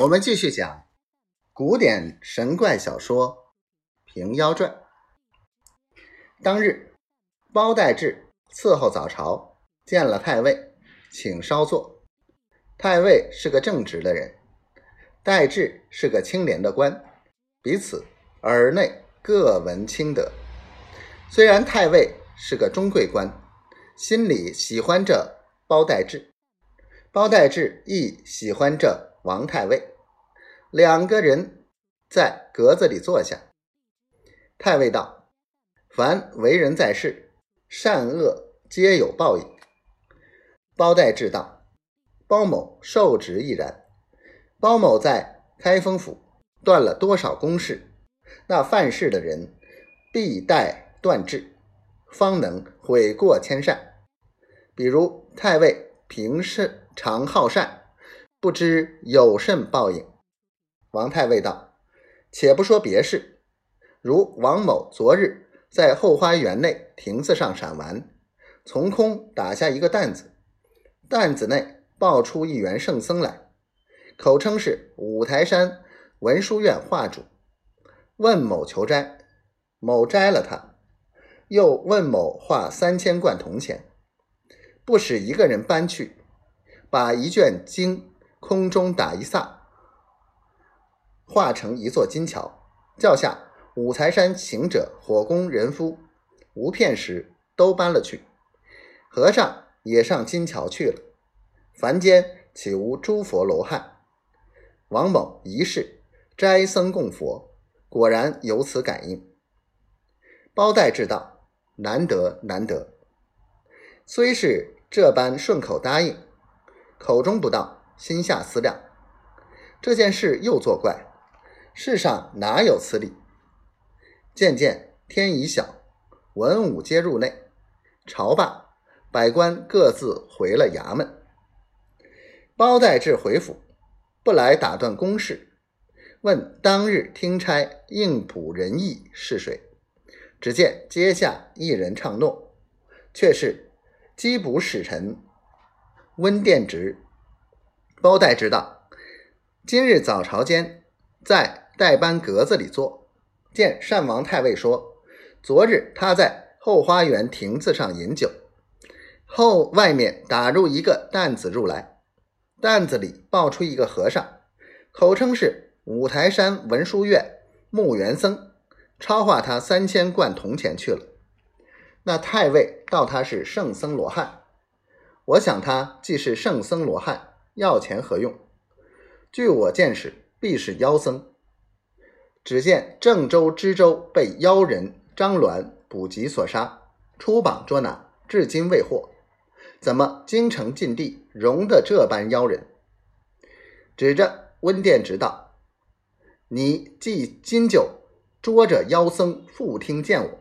我们继续讲古典神怪小说《平妖传》。当日，包代志伺候早朝，见了太尉，请稍坐。太尉是个正直的人，代志是个清廉的官，彼此耳内各闻清德。虽然太尉是个中贵官，心里喜欢这包代志，包代志亦喜欢这。王太尉两个人在格子里坐下。太尉道：“凡为人在世，善恶皆有报应。”包代志道：“包某受职亦然。包某在开封府断了多少公事，那犯事的人必待断治，方能悔过迁善。比如太尉平时常好善。”不知有甚报应？王太尉道：“且不说别事，如王某昨日在后花园内亭子上赏玩，从空打下一个担子，担子内抱出一员圣僧来，口称是五台山文殊院画主，问某求斋，某摘了他，又问某画三千贯铜钱，不使一个人搬去，把一卷经。”空中打一撒，化成一座金桥，叫下五台山行者、火工人夫，无片时都搬了去。和尚也上金桥去了。凡间岂无诸佛罗汉？王某一世斋僧供佛，果然有此感应。包代智道：难得难得，虽是这般顺口答应，口中不道。心下思量，这件事又作怪，世上哪有此理？渐渐天已晓，文武皆入内，朝罢，百官各自回了衙门。包代志回府，不来打断公事，问当日听差应卜仁义是谁？只见阶下一人唱诺，却是缉捕使臣温殿直。包代知道，今日早朝间在代班格子里坐，见单王太尉说，昨日他在后花园亭子上饮酒，后外面打入一个担子入来，担子里抱出一个和尚，口称是五台山文殊院木元僧，超化他三千贯铜钱去了。那太尉道他是圣僧罗汉，我想他既是圣僧罗汉。要钱何用？据我见识，必是妖僧。只见郑州、知州被妖人张鸾捕及所杀，出榜捉拿，至今未获。怎么京城禁地容得这般妖人？指着温殿直道：“你既今就捉着妖僧，复听见我，